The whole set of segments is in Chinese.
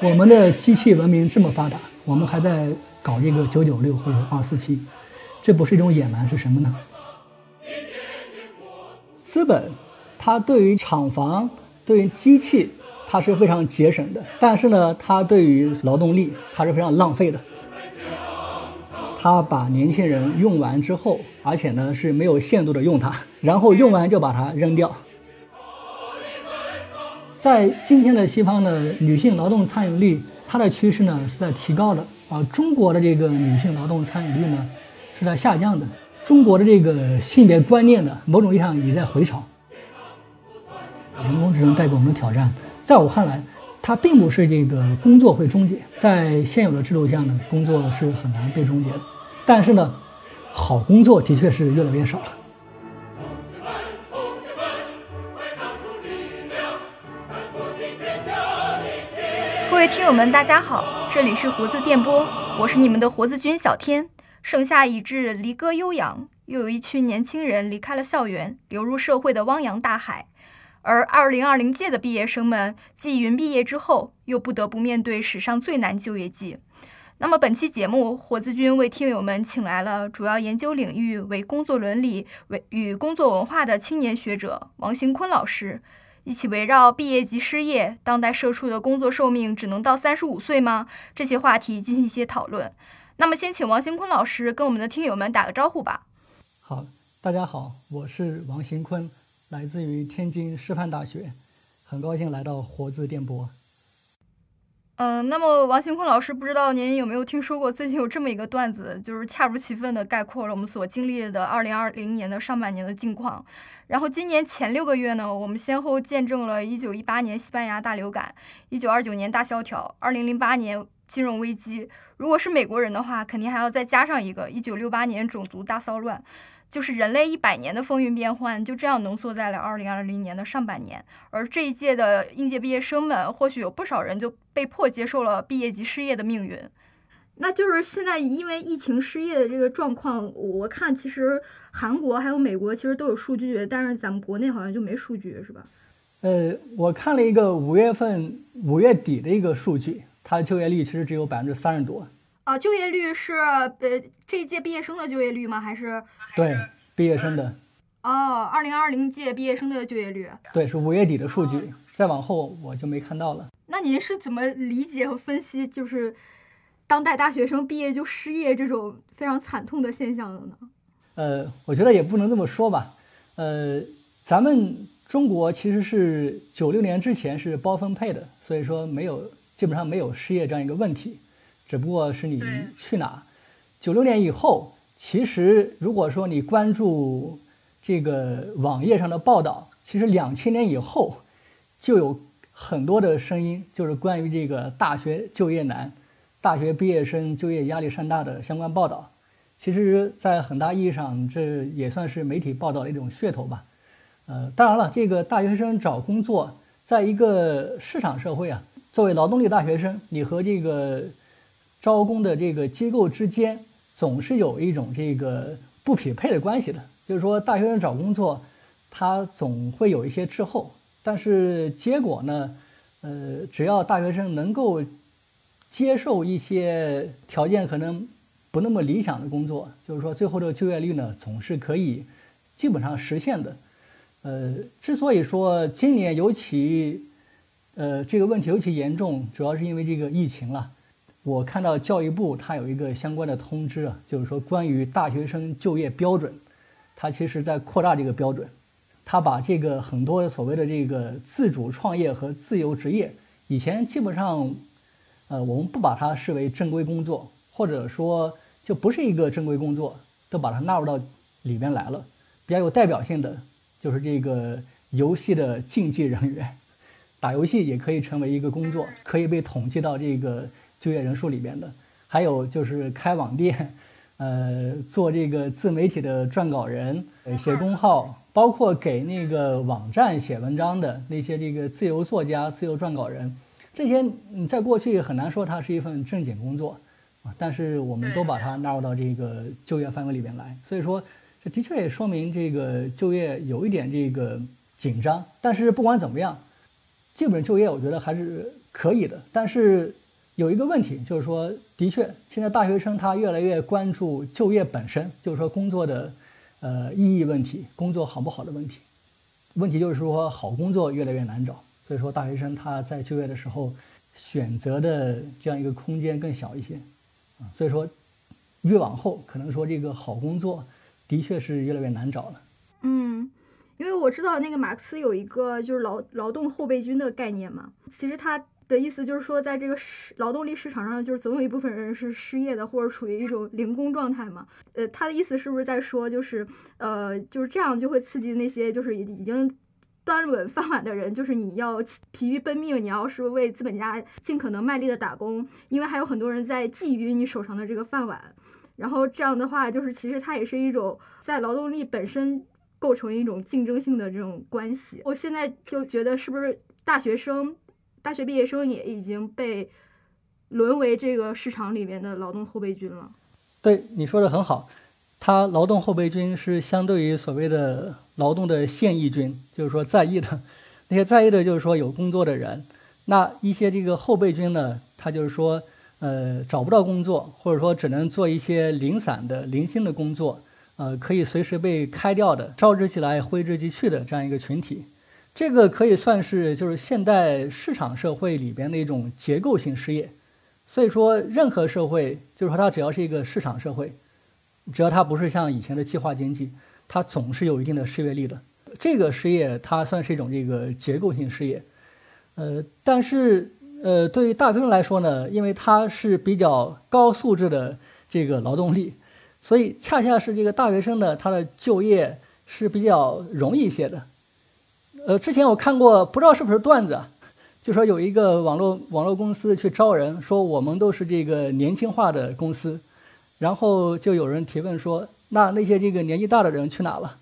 我们的机器文明这么发达，我们还在搞这个九九六或者二四七，这不是一种野蛮是什么呢？资本，它对于厂房、对于机器，它是非常节省的，但是呢，它对于劳动力，它是非常浪费的。他把年轻人用完之后，而且呢是没有限度的用它，然后用完就把它扔掉。在今天的西方呢，女性劳动参与率它的趋势呢是在提高的啊，中国的这个女性劳动参与率呢是在下降的，中国的这个性别观念呢某种意义上也在回潮。人工智能带给我们的挑战，在我看来。它并不是这个工作会终结，在现有的制度下呢，工作是很难被终结的。但是呢，好工作的确是越来越少了。各位听友们，大家好，这里是胡子电波，我是你们的胡子君小天。盛夏已至，离歌悠扬，又有一群年轻人离开了校园，流入社会的汪洋大海。而二零二零届的毕业生们，继云毕业之后，又不得不面对史上最难就业季。那么本期节目，火子君为听友们请来了主要研究领域为工作伦理为与工作文化的青年学者王行坤老师，一起围绕毕业及失业，当代社畜的工作寿命只能到三十五岁吗？这些话题进行一些讨论。那么先请王行坤老师跟我们的听友们打个招呼吧。好，大家好，我是王行坤。来自于天津师范大学，很高兴来到活字电波。嗯，那么王兴坤老师，不知道您有没有听说过最近有这么一个段子，就是恰如其分的概括了我们所经历的二零二零年的上半年的境况。然后今年前六个月呢，我们先后见证了一九一八年西班牙大流感、一九二九年大萧条、二零零八年金融危机。如果是美国人的话，肯定还要再加上一个一九六八年种族大骚乱。就是人类一百年的风云变幻，就这样浓缩在了二零二零年的上半年。而这一届的应届毕业生们，或许有不少人就被迫接受了毕业即失业的命运。那就是现在因为疫情失业的这个状况，我看其实韩国还有美国其实都有数据，但是咱们国内好像就没数据，是吧？呃，我看了一个五月份五月底的一个数据，它的就业率其实只有百分之三十多。啊，就业率是呃这一届毕业生的就业率吗？还是对毕业生的？哦，二零二零届毕业生的就业率。对，是五月底的数据，再往后我就没看到了。那您是怎么理解和分析，就是当代大学生毕业就失业这种非常惨痛的现象的呢？呃，我觉得也不能这么说吧。呃，咱们中国其实是九六年之前是包分配的，所以说没有基本上没有失业这样一个问题。只不过是你去哪？九六年以后，其实如果说你关注这个网页上的报道，其实两千年以后就有很多的声音，就是关于这个大学就业难、大学毕业生就业压力山大的相关报道。其实，在很大意义上，这也算是媒体报道的一种噱头吧。呃，当然了，这个大学生找工作，在一个市场社会啊，作为劳动力大学生，你和这个招工的这个机构之间总是有一种这个不匹配的关系的，就是说大学生找工作，他总会有一些滞后，但是结果呢，呃，只要大学生能够接受一些条件可能不那么理想的工作，就是说最后的就业率呢总是可以基本上实现的。呃，之所以说今年尤其呃这个问题尤其严重，主要是因为这个疫情了。我看到教育部它有一个相关的通知啊，就是说关于大学生就业标准，它其实在扩大这个标准，它把这个很多所谓的这个自主创业和自由职业，以前基本上，呃，我们不把它视为正规工作，或者说就不是一个正规工作，都把它纳入到里边来了。比较有代表性的就是这个游戏的竞技人员，打游戏也可以成为一个工作，可以被统计到这个。就业人数里边的，还有就是开网店，呃，做这个自媒体的撰稿人，写公号，包括给那个网站写文章的那些这个自由作家、自由撰稿人，这些你在过去很难说它是一份正经工作啊，但是我们都把它纳入到这个就业范围里边来，所以说这的确也说明这个就业有一点这个紧张。但是不管怎么样，基本就业，我觉得还是可以的。但是有一个问题，就是说，的确，现在大学生他越来越关注就业本身，就是说工作的呃意义问题，工作好不好的问题。问题就是说，好工作越来越难找，所以说大学生他在就业的时候选择的这样一个空间更小一些啊。所以说，越往后，可能说这个好工作的确是越来越难找了。嗯。因为我知道那个马克思有一个就是劳劳动后备军的概念嘛，其实他的意思就是说，在这个市劳动力市场上，就是总有一部分人是失业的，或者处于一种零工状态嘛。呃，他的意思是不是在说，就是呃，就是这样就会刺激那些就是已经端稳饭碗的人，就是你要疲于奔命，你要是为资本家尽可能卖力的打工，因为还有很多人在觊觎你手上的这个饭碗。然后这样的话，就是其实它也是一种在劳动力本身。构成一种竞争性的这种关系，我现在就觉得是不是大学生、大学毕业生也已经被沦为这个市场里面的劳动后备军了？对，你说的很好，他劳动后备军是相对于所谓的劳动的现役军，就是说在役的那些在役的，就是说有工作的人。那一些这个后备军呢，他就是说呃找不到工作，或者说只能做一些零散的零星的工作。呃，可以随时被开掉的，招之即来，挥之即去的这样一个群体，这个可以算是就是现代市场社会里边的一种结构性失业。所以说，任何社会，就是说它只要是一个市场社会，只要它不是像以前的计划经济，它总是有一定的失业率的。这个失业它算是一种这个结构性失业。呃，但是呃，对于大学生来说呢，因为它是比较高素质的这个劳动力。所以，恰恰是这个大学生呢，他的就业是比较容易一些的。呃，之前我看过，不知道是不是段子，就说有一个网络网络公司去招人，说我们都是这个年轻化的公司，然后就有人提问说，那那些这个年纪大的人去哪了？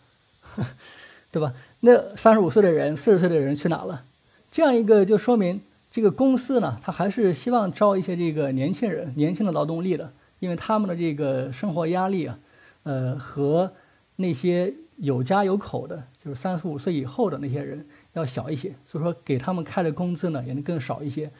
对吧？那三十五岁的人、四十岁的人去哪了？这样一个就说明这个公司呢，他还是希望招一些这个年轻人、年轻的劳动力的。因为他们的这个生活压力啊，呃，和那些有家有口的，就是三十五岁以后的那些人要小一些，所以说给他们开的工资呢也能更少一些。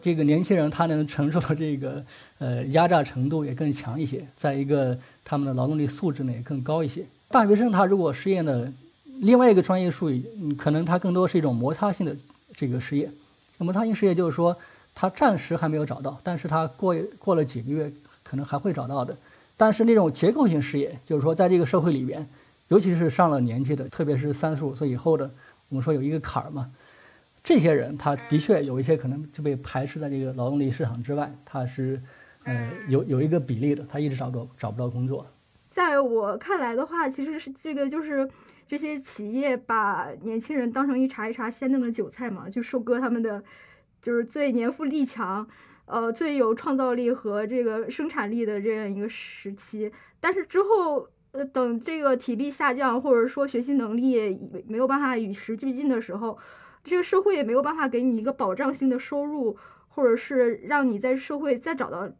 这个年轻人他能承受的这个呃压榨程度也更强一些。再一个，他们的劳动力素质呢也更高一些。大学生他如果失业呢，另外一个专业术语，可能他更多是一种摩擦性的这个失业。摩擦性失业就是说，他暂时还没有找到，但是他过过了几个月。可能还会找到的，但是那种结构性失业，就是说在这个社会里边，尤其是上了年纪的，特别是三十五岁以后的，我们说有一个坎儿嘛，这些人他的确有一些可能就被排斥在这个劳动力市场之外，他是呃有有一个比例的，他一直找不到找不到工作。在我看来的话，其实是这个就是这些企业把年轻人当成一茬一茬鲜嫩的韭菜嘛，就收割他们的就是最年富力强。呃，最有创造力和这个生产力的这样一个时期，但是之后，呃，等这个体力下降，或者说学习能力没有办法与时俱进的时候，这个社会也没有办法给你一个保障性的收入，或者是让你在社会再找到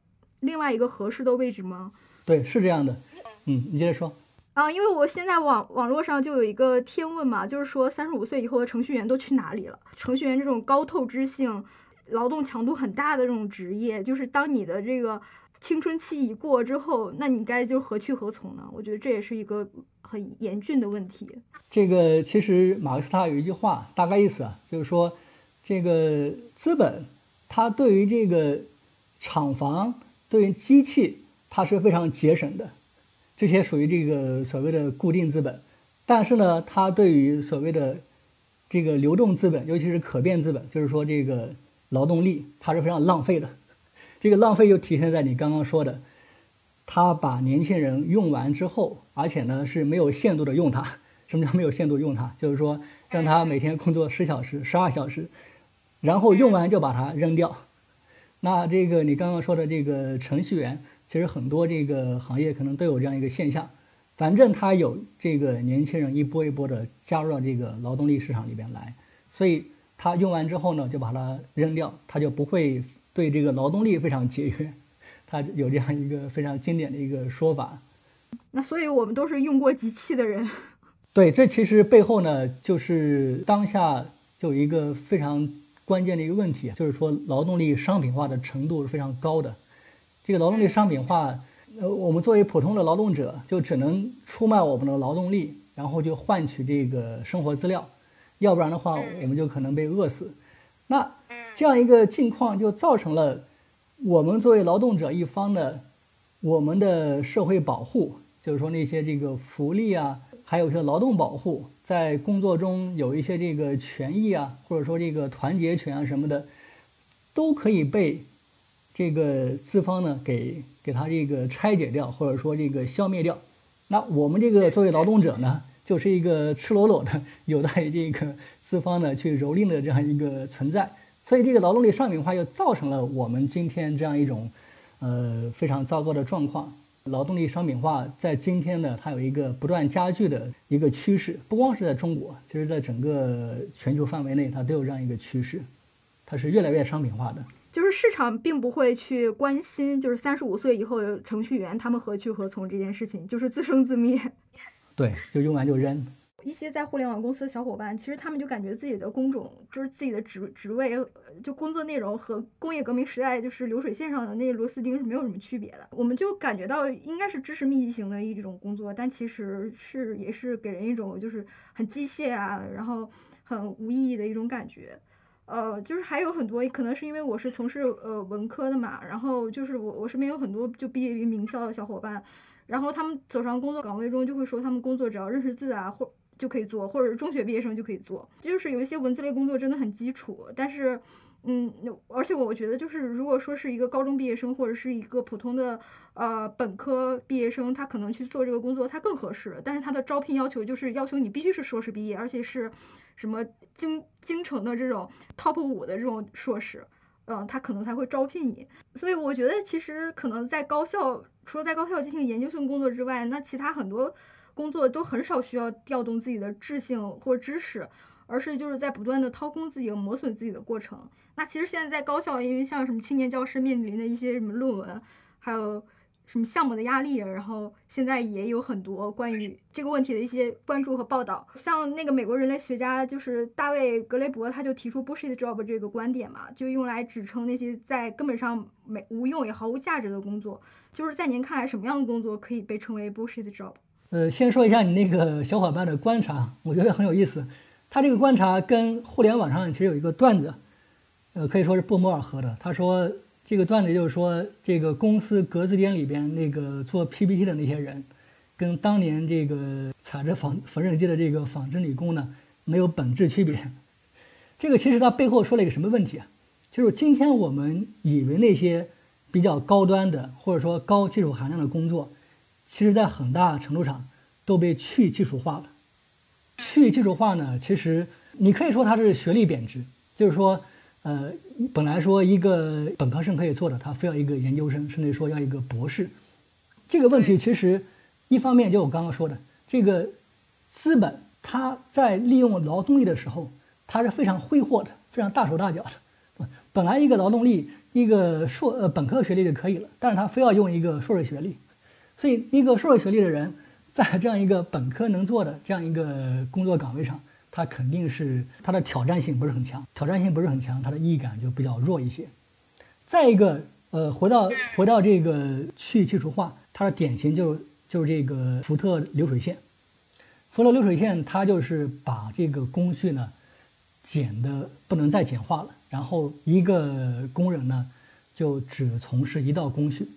另外一个合适的位置吗？对，是这样的。嗯，你接着说。啊，因为我现在网网络上就有一个天问嘛，就是说三十五岁以后的程序员都去哪里了？程序员这种高透支性。劳动强度很大的这种职业，就是当你的这个青春期已过之后，那你该就何去何从呢？我觉得这也是一个很严峻的问题。这个其实马克思他有一句话，大概意思啊，就是说，这个资本它对于这个厂房、对于机器，它是非常节省的，这些属于这个所谓的固定资本。但是呢，它对于所谓的这个流动资本，尤其是可变资本，就是说这个。劳动力它是非常浪费的，这个浪费就体现在你刚刚说的，他把年轻人用完之后，而且呢是没有限度的用它。什么叫没有限度用它？就是说让他每天工作十小时、十二小时，然后用完就把它扔掉。那这个你刚刚说的这个程序员，其实很多这个行业可能都有这样一个现象，反正他有这个年轻人一波一波的加入到这个劳动力市场里边来，所以。他用完之后呢，就把它扔掉，他就不会对这个劳动力非常节约。他有这样一个非常经典的一个说法。那所以我们都是用过机器的人。对，这其实背后呢，就是当下就有一个非常关键的一个问题，就是说劳动力商品化的程度是非常高的。这个劳动力商品化，呃，我们作为普通的劳动者，就只能出卖我们的劳动力，然后就换取这个生活资料，要不然的话，我们就可能被饿死。那这样一个境况就造成了我们作为劳动者一方的，我们的社会保护，就是说那些这个福利啊，还有一些劳动保护。在工作中有一些这个权益啊，或者说这个团结权啊什么的，都可以被这个资方呢给给他这个拆解掉，或者说这个消灭掉。那我们这个作为劳动者呢，就是一个赤裸裸的有待这个资方呢去蹂躏的这样一个存在。所以这个劳动力商品化又造成了我们今天这样一种呃非常糟糕的状况。劳动力商品化在今天呢，它有一个不断加剧的一个趋势，不光是在中国，其实在整个全球范围内，它都有这样一个趋势，它是越来越商品化的。就是市场并不会去关心，就是三十五岁以后的程序员他们何去何从这件事情，就是自生自灭。对，就用完就扔。一些在互联网公司的小伙伴，其实他们就感觉自己的工种，就是自己的职职位，就工作内容和工业革命时代就是流水线上的那些螺丝钉是没有什么区别的。我们就感觉到应该是知识密集型的一种工作，但其实是也是给人一种就是很机械啊，然后很无意义的一种感觉。呃，就是还有很多可能是因为我是从事呃文科的嘛，然后就是我我身边有很多就毕业于名校的小伙伴，然后他们走上工作岗位中就会说他们工作只要认识字啊或。就可以做，或者是中学毕业生就可以做，就是有一些文字类工作真的很基础，但是，嗯，而且我觉得就是如果说是一个高中毕业生或者是一个普通的呃本科毕业生，他可能去做这个工作他更合适，但是他的招聘要求就是要求你必须是硕士毕业，而且是什么京京城的这种 top 五的这种硕士，嗯，他可能才会招聘你。所以我觉得其实可能在高校，除了在高校进行研究性工作之外，那其他很多。工作都很少需要调动自己的智性或知识，而是就是在不断的掏空自己、磨损自己的过程。那其实现在在高校，因为像什么青年教师面临的一些什么论文，还有什么项目的压力，然后现在也有很多关于这个问题的一些关注和报道。像那个美国人类学家就是大卫格雷伯，他就提出 bullshit job 这个观点嘛，就用来指称那些在根本上没无用也毫无价值的工作。就是在您看来，什么样的工作可以被称为 bullshit job？呃，先说一下你那个小伙伴的观察，我觉得很有意思。他这个观察跟互联网上其实有一个段子，呃，可以说是不谋而合的。他说这个段子就是说，这个公司格子间里边那个做 PPT 的那些人，跟当年这个踩着纺缝纫机的这个纺织女工呢，没有本质区别。这个其实他背后说了一个什么问题啊？就是今天我们以为那些比较高端的或者说高技术含量的工作。其实，在很大程度上都被去技术化了。去技术化呢，其实你可以说它是学历贬值，就是说，呃，本来说一个本科生可以做的，他非要一个研究生，甚至说要一个博士。这个问题其实，一方面就我刚刚说的，这个资本它在利用劳动力的时候，它是非常挥霍的，非常大手大脚的。本来一个劳动力，一个硕呃本科学历就可以了，但是他非要用一个硕士学历。所以，一个硕士学历的人，在这样一个本科能做的这样一个工作岗位上，他肯定是他的挑战性不是很强，挑战性不是很强，他的意义感就比较弱一些。再一个，呃，回到回到这个去去除化，它的典型就就是这个福特流水线。福特流水线，它就是把这个工序呢简的不能再简化了，然后一个工人呢就只从事一道工序。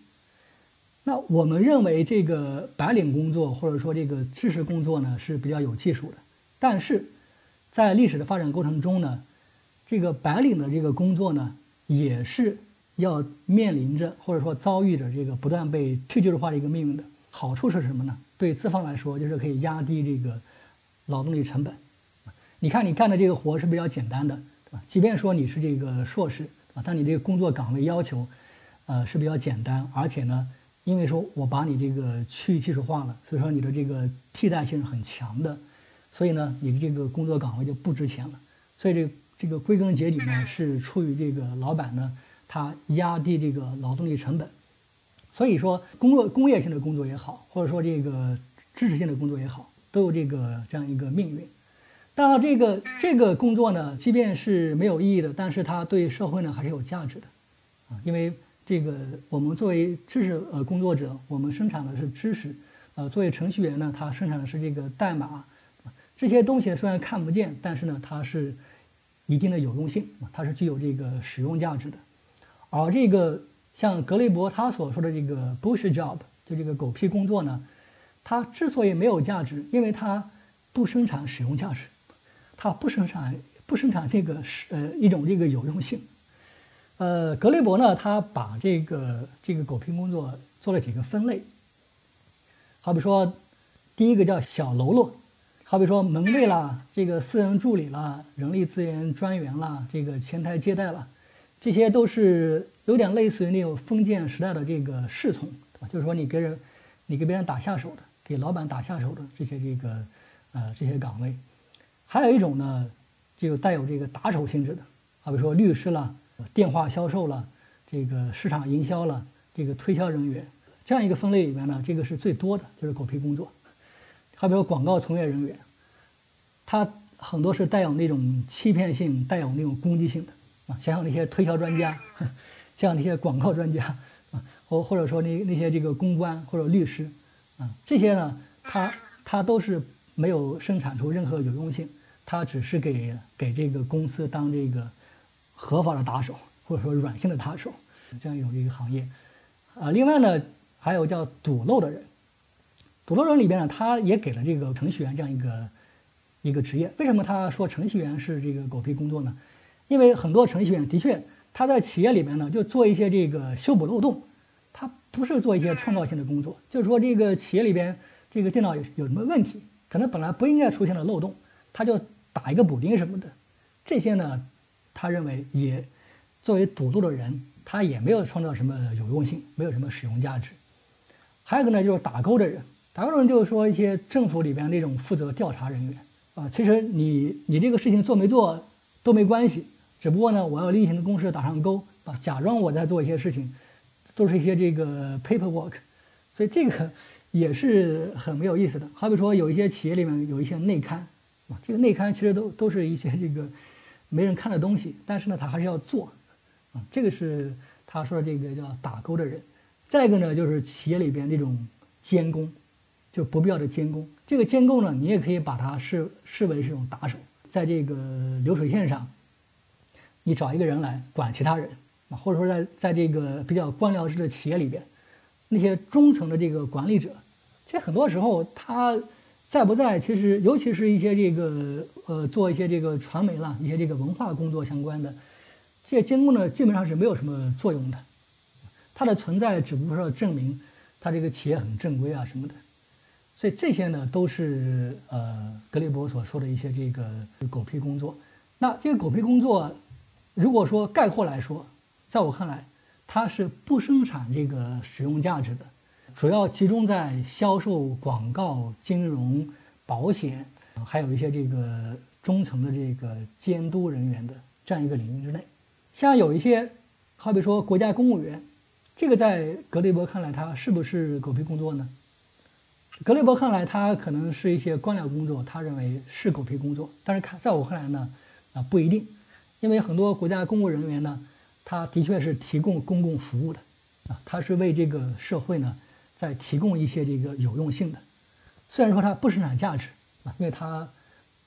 那我们认为这个白领工作或者说这个知识工作呢是比较有技术的，但是，在历史的发展过程中呢，这个白领的这个工作呢也是要面临着或者说遭遇着这个不断被去技术化的一个命运的。好处是什么呢？对资方来说就是可以压低这个劳动力成本。你看你干的这个活是比较简单的，对吧？即便说你是这个硕士啊，但你这个工作岗位要求，呃是比较简单，而且呢。因为说我把你这个去技术化了，所以说你的这个替代性是很强的，所以呢，你的这个工作岗位就不值钱了。所以这这个归根结底呢，是出于这个老板呢，他压低这个劳动力成本。所以说，工作工业性的工作也好，或者说这个知识性的工作也好，都有这个这样一个命运。当然，这个这个工作呢，即便是没有意义的，但是它对社会呢还是有价值的，啊，因为这个我们作为知识呃工作者，我们生产的是知识，呃，作为程序员呢，他生产的是这个代码，这些东西虽然看不见，但是呢，它是一定的有用性，它是具有这个使用价值的。而这个像格雷伯他所说的这个 bush job，就这个狗屁工作呢，它之所以没有价值，因为它不生产使用价值。它不生产不生产这个是呃一种这个有用性，呃，格雷伯呢，他把这个这个狗屁工作做了几个分类，好比说，第一个叫小喽啰，好比说门卫啦，这个私人助理啦，人力资源专员啦，这个前台接待啦，这些都是有点类似于那种封建时代的这个侍从，就是说你给人，你给别人打下手的，给老板打下手的这些这个呃这些岗位。还有一种呢，就带有这个打手性质的，好比说律师啦、电话销售了、这个市场营销了、这个推销人员，这样一个分类里面呢，这个是最多的，就是狗屁工作。好比如广告从业人员，他很多是带有那种欺骗性、带有那种攻击性的啊，想想那些推销专家，像那些广告专家啊，或或者说那那些这个公关或者律师啊，这些呢，他他都是。没有生产出任何有用性，他只是给给这个公司当这个合法的打手，或者说软性的打手，这样一种一个行业。啊，另外呢，还有叫堵漏的人，堵漏人里边呢，他也给了这个程序员这样一个一个职业。为什么他说程序员是这个狗屁工作呢？因为很多程序员的确他在企业里面呢，就做一些这个修补漏洞，他不是做一些创造性的工作。就是说，这个企业里边这个电脑有有什么问题？可能本来不应该出现的漏洞，他就打一个补丁什么的，这些呢，他认为也作为堵路的人，他也没有创造什么有用性，没有什么使用价值。还有一个呢，就是打勾的人，打勾的人就是说一些政府里边那种负责调查人员啊，其实你你这个事情做没做都没关系，只不过呢，我要例行的公事打上勾啊，假装我在做一些事情，都是一些这个 paperwork，所以这个。也是很没有意思的。好比说，有一些企业里面有一些内刊，啊，这个内刊其实都都是一些这个没人看的东西，但是呢，他还是要做，啊，这个是他说的这个叫打勾的人。再一个呢，就是企业里边这种监工，就不必要的监工。这个监工呢，你也可以把它视视为是一种打手，在这个流水线上，你找一个人来管其他人，啊，或者说在在这个比较官僚制的企业里边，那些中层的这个管理者。其实很多时候他在不在，其实尤其是一些这个呃做一些这个传媒啦、一些这个文化工作相关的这些监控呢，基本上是没有什么作用的。它的存在只不过是证明他这个企业很正规啊什么的。所以这些呢，都是呃格雷伯所说的一些这个狗屁工作。那这个狗屁工作，如果说概括来说，在我看来，它是不生产这个使用价值的。主要集中在销售、广告、金融、保险，还有一些这个中层的这个监督人员的这样一个领域之内。像有一些，好比说国家公务员，这个在格雷伯看来，他是不是狗屁工作呢？格雷伯看来，他可能是一些官僚工作，他认为是狗屁工作。但是看在我看来呢，啊不一定，因为很多国家公务人员呢，他的确是提供公共服务的，啊，他是为这个社会呢。在提供一些这个有用性的，虽然说它不生产价值啊，因为它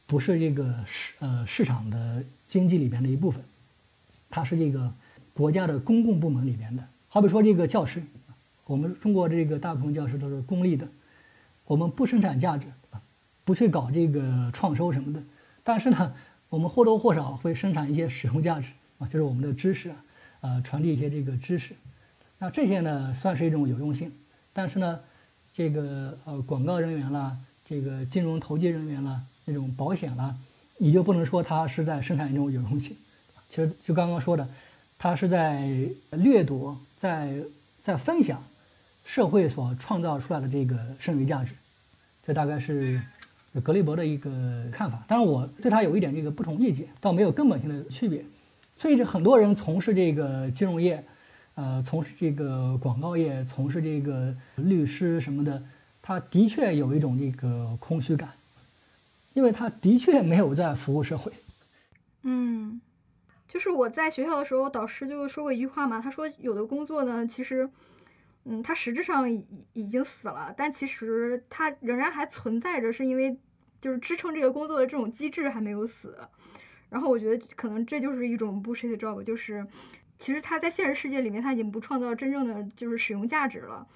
不是这个市呃市场的经济里边的一部分，它是这个国家的公共部门里边的。好比说这个教师，我们中国这个大部分教师都是公立的，我们不生产价值啊，不去搞这个创收什么的，但是呢，我们或多或少会生产一些使用价值啊，就是我们的知识啊，呃，传递一些这个知识，那这些呢，算是一种有用性。但是呢，这个呃广告人员啦，这个金融投机人员啦，那种保险啦，你就不能说他是在生产一种有用性。其实就刚刚说的，他是在掠夺，在在分享社会所创造出来的这个剩余价值。这大概是格雷伯的一个看法。当然，我对他有一点这个不同意见，倒没有根本性的区别。所以，这很多人从事这个金融业。呃，从事这个广告业，从事这个律师什么的，他的确有一种这个空虚感。因为他的确没有在服务社会。嗯，就是我在学校的时候，导师就说过一句话嘛，他说有的工作呢，其实，嗯，它实质上已已经死了，但其实它仍然还存在着，是因为就是支撑这个工作的这种机制还没有死。然后我觉得可能这就是一种 bullshit job，就是其实它在现实世界里面，它已经不创造真正的就是使用价值了，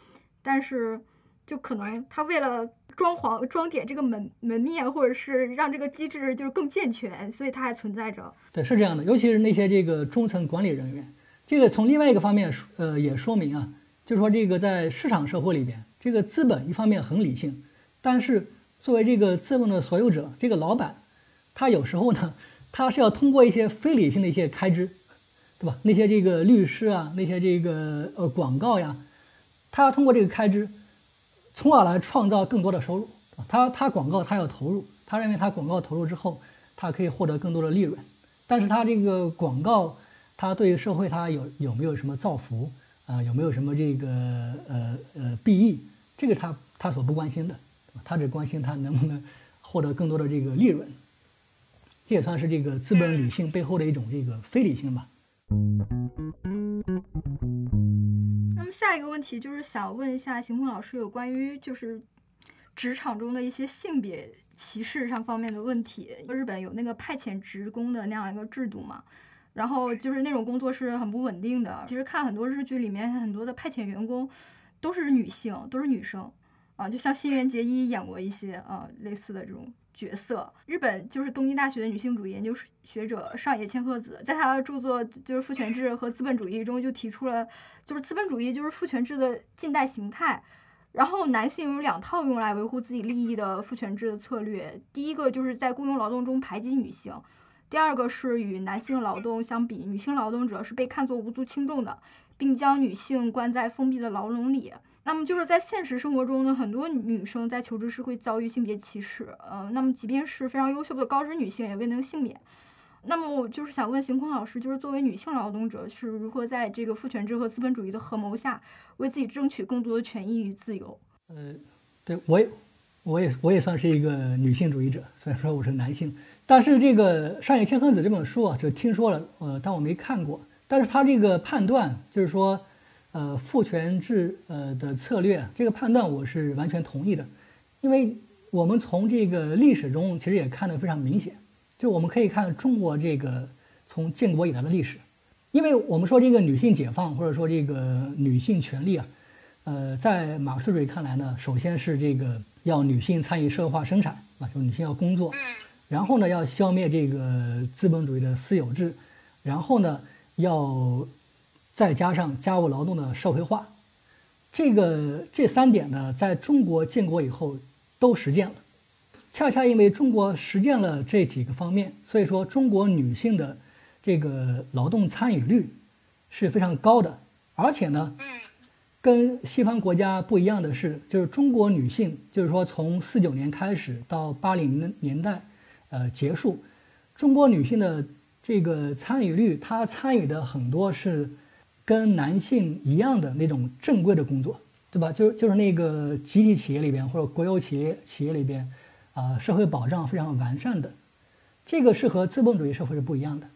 但是就可能它为了装潢装点这个门门面，或者是让这个机制就是更健全，所以它还存在着。对，是这样的，尤其是那些这个中层管理人员，这个从另外一个方面说，呃，也说明啊，就是说这个在市场社会里边，这个资本一方面很理性，但是作为这个资本的所有者，这个老板，他有时候呢。他是要通过一些非理性的一些开支，对吧？那些这个律师啊，那些这个呃广告呀，他要通过这个开支，从而来创造更多的收入。他他广告他要投入，他认为他广告投入之后，他可以获得更多的利润。但是他这个广告，他对社会他有有没有什么造福啊？有没有什么这个呃呃裨益？这个他他所不关心的，他只关心他能不能获得更多的这个利润。这也算是这个资本理性背后的一种这个非理性吧。那么下一个问题就是想问一下邢空老师，有关于就是职场中的一些性别歧视上方面的问题。日本有那个派遣职工的那样一个制度嘛，然后就是那种工作是很不稳定的。其实看很多日剧里面，很多的派遣员工都是女性，都是女生啊，就像新垣结衣演过一些啊类似的这种。角色，日本就是东京大学的女性主义研究学者上野千鹤子，在她的著作就是《父权制和资本主义》中就提出了，就是资本主义就是父权制的近代形态。然后男性有两套用来维护自己利益的父权制的策略，第一个就是在雇佣劳动中排挤女性，第二个是与男性劳动相比，女性劳动者是被看作无足轻重的，并将女性关在封闭的牢笼里。那么就是在现实生活中呢，很多女生在求职时会遭遇性别歧视，呃，那么即便是非常优秀的高知女性也未能幸免。那么我就是想问邢空老师，就是作为女性劳动者是如何在这个父权制和资本主义的合谋下，为自己争取更多的权益与自由？呃，对我也，我也我也算是一个女性主义者，虽然说我是男性，但是这个上野千鹤子这本书啊，就听说了，呃，但我没看过，但是他这个判断就是说。呃，父权制呃的策略，这个判断我是完全同意的，因为我们从这个历史中其实也看得非常明显，就我们可以看中国这个从建国以来的历史，因为我们说这个女性解放或者说这个女性权利啊，呃，在马克思主义看来呢，首先是这个要女性参与社会化生产啊，就是女性要工作，然后呢要消灭这个资本主义的私有制，然后呢要。再加上家务劳动的社会化，这个这三点呢，在中国建国以后都实践了。恰恰因为中国实践了这几个方面，所以说中国女性的这个劳动参与率是非常高的。而且呢，跟西方国家不一样的是，就是中国女性，就是说从四九年开始到八零年代，呃结束，中国女性的这个参与率，她参与的很多是。跟男性一样的那种正规的工作，对吧？就是就是那个集体企业里边或者国有企业企业里边，啊，社会保障非常完善的，这个是和资本主义社会是不一样的。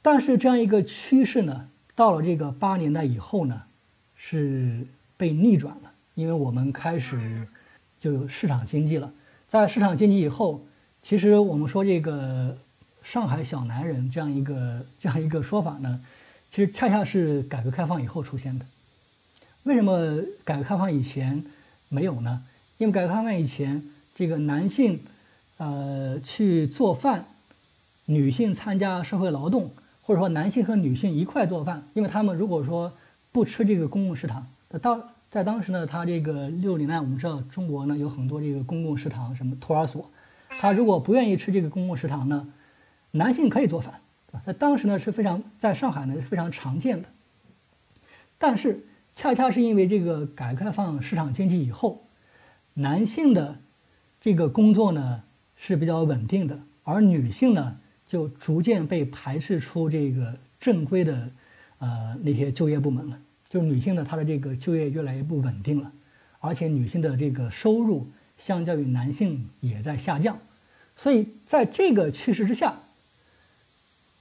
但是这样一个趋势呢，到了这个八十年代以后呢，是被逆转了，因为我们开始就有市场经济了。在市场经济以后，其实我们说这个上海小男人这样一个这样一个说法呢。其实恰恰是改革开放以后出现的。为什么改革开放以前没有呢？因为改革开放以前，这个男性，呃，去做饭，女性参加社会劳动，或者说男性和女性一块做饭。因为他们如果说不吃这个公共食堂，那当在当时呢，他这个六零年代我们知道中国呢有很多这个公共食堂，什么托儿所，他如果不愿意吃这个公共食堂呢，男性可以做饭。那当时呢是非常在上海呢是非常常见的，但是恰恰是因为这个改革开放市场经济以后，男性的这个工作呢是比较稳定的，而女性呢就逐渐被排斥出这个正规的呃那些就业部门了。就是女性呢她的这个就业越来越不稳定了，而且女性的这个收入相较于男性也在下降，所以在这个趋势之下，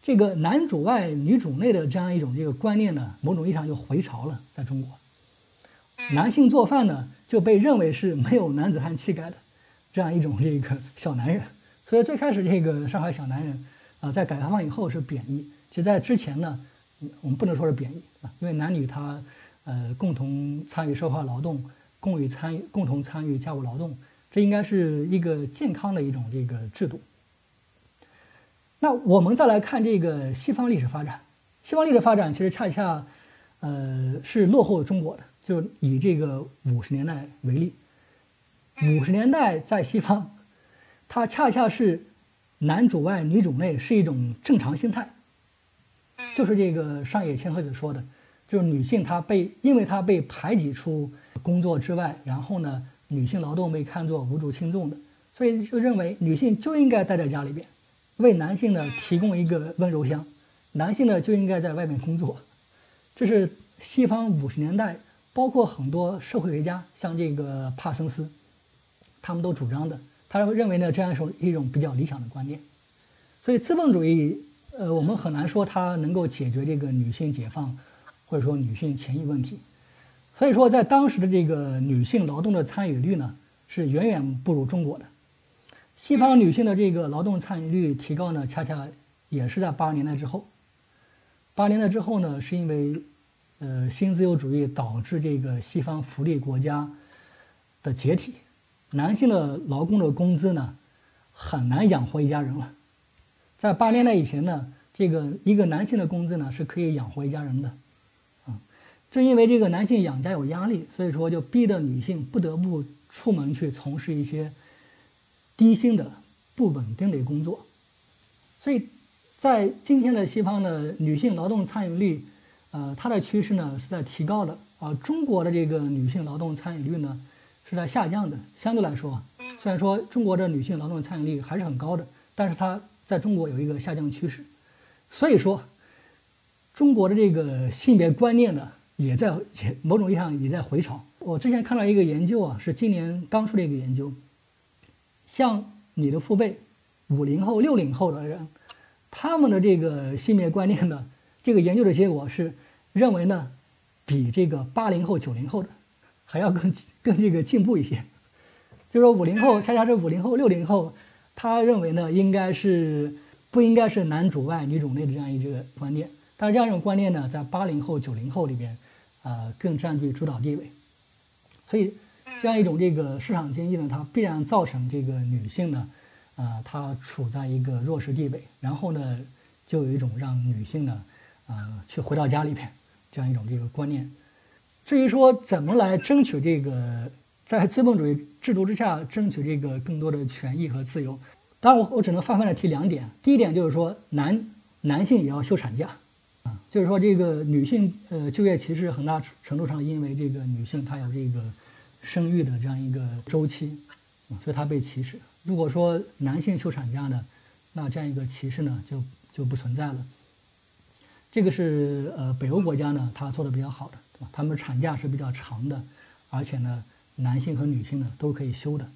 这个男主外女主内的这样一种这个观念呢，某种意义上就回潮了，在中国，男性做饭呢就被认为是没有男子汉气概的这样一种这个小男人。所以最开始这个上海小男人啊，在改革开放以后是贬义，其实在之前呢，我们不能说是贬义啊，因为男女他呃共同参与社会劳动，共与参与共同参与家务劳动，这应该是一个健康的一种这个制度。那我们再来看这个西方历史发展，西方历史发展其实恰恰，呃，是落后中国的。就以这个五十年代为例，五十年代在西方，它恰恰是男主外女主内是一种正常心态。就是这个上野千鹤子说的，就是女性她被因为她被排挤出工作之外，然后呢，女性劳动被看作无足轻重的，所以就认为女性就应该待在家里边。为男性呢提供一个温柔乡，男性呢就应该在外面工作，这是西方五十年代，包括很多社会学家，像这个帕森斯，他们都主张的。他认为呢这样一种一种比较理想的观念。所以资本主义，呃，我们很难说它能够解决这个女性解放或者说女性权益问题。所以说，在当时的这个女性劳动的参与率呢，是远远不如中国的。西方女性的这个劳动参与率提高呢，恰恰也是在八十年代之后。八十年代之后呢，是因为，呃，新自由主义导致这个西方福利国家的解体，男性的劳工的工资呢，很难养活一家人了。在八十年代以前呢，这个一个男性的工资呢是可以养活一家人的，啊，正因为这个男性养家有压力，所以说就逼得女性不得不出门去从事一些。低薪的不稳定的工作，所以在今天的西方的女性劳动参与率，呃，它的趋势呢是在提高的，而中国的这个女性劳动参与率呢是在下降的。相对来说，虽然说中国的女性劳动参与率还是很高的，但是它在中国有一个下降趋势。所以说，中国的这个性别观念呢也在也某种意义上也在回潮。我之前看到一个研究啊，是今年刚出的一个研究。像你的父辈，五零后、六零后的人，他们的这个性别观念呢，这个研究的结果是认为呢，比这个八零后、九零后的还要更更这个进步一些。就说五零后，恰恰是五零后、六零后，他认为呢，应该是不应该是男主外女主内的这样一个观念。但是这样一种观念呢，在八零后、九零后里边，呃，更占据主导地位。所以。这样一种这个市场经济呢，它必然造成这个女性呢，啊，她处在一个弱势地位，然后呢，就有一种让女性呢，啊，去回到家里边这样一种这个观念。至于说怎么来争取这个在资本主义制度之下争取这个更多的权益和自由，当然我我只能泛泛的提两点。第一点就是说男男性也要休产假，啊，就是说这个女性呃就业歧视很大程度上因为这个女性她有这个。生育的这样一个周期，所以它被歧视。如果说男性休产假呢，那这样一个歧视呢就就不存在了。这个是呃北欧国家呢，它做的比较好的，对吧？他们产假是比较长的，而且呢，男性和女性呢都可以休的。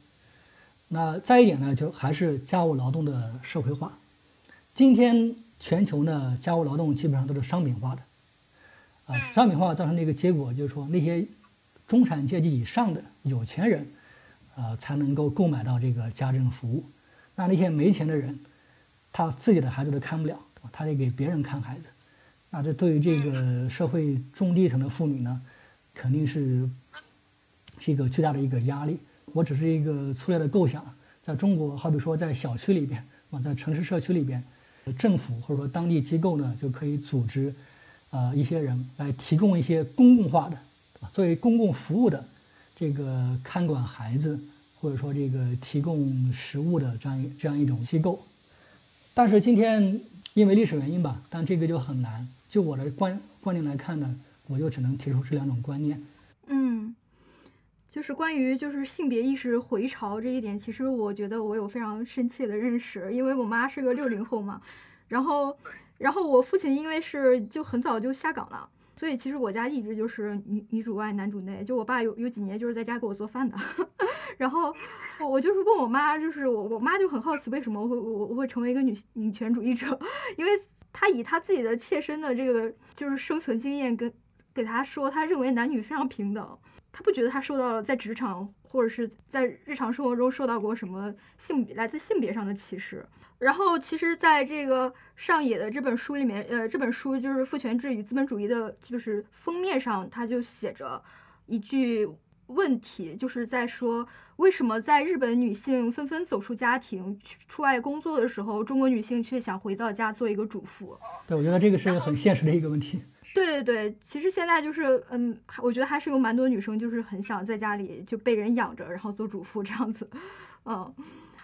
那再一点呢，就还是家务劳动的社会化。今天全球呢，家务劳动基本上都是商品化的，啊，商品化造成的一个结果就是说那些。中产阶级以上的有钱人，呃，才能够购买到这个家政服务。那那些没钱的人，他自己的孩子都看不了，他得给别人看孩子。那这对于这个社会中低层的妇女呢，肯定是是一个巨大的一个压力。我只是一个粗略的构想，在中国，好比说在小区里边，啊，在城市社区里边，政府或者说当地机构呢，就可以组织，呃，一些人来提供一些公共化的。作为公共服务的这个看管孩子，或者说这个提供食物的这样一这样一种机构，但是今天因为历史原因吧，但这个就很难。就我的观观念来看呢，我就只能提出这两种观念。嗯，就是关于就是性别意识回潮这一点，其实我觉得我有非常深切的认识，因为我妈是个六零后嘛，然后然后我父亲因为是就很早就下岗了。所以其实我家一直就是女女主外男主内，就我爸有有几年就是在家给我做饭的，然后我就是问我妈，就是我我妈就很好奇为什么我会我我会成为一个女女权主义者，因为她以她自己的切身的这个就是生存经验跟给她说，她认为男女非常平等，她不觉得她受到了在职场或者是在日常生活中受到过什么性来自性别上的歧视。然后，其实，在这个上野的这本书里面，呃，这本书就是《父权制与资本主义》的，就是封面上，他就写着一句问题，就是在说，为什么在日本女性纷纷走出家庭、出外工作的时候，中国女性却想回到家做一个主妇？对，我觉得这个是很现实的一个问题。对对对，其实现在就是，嗯，我觉得还是有蛮多女生就是很想在家里就被人养着，然后做主妇这样子，嗯。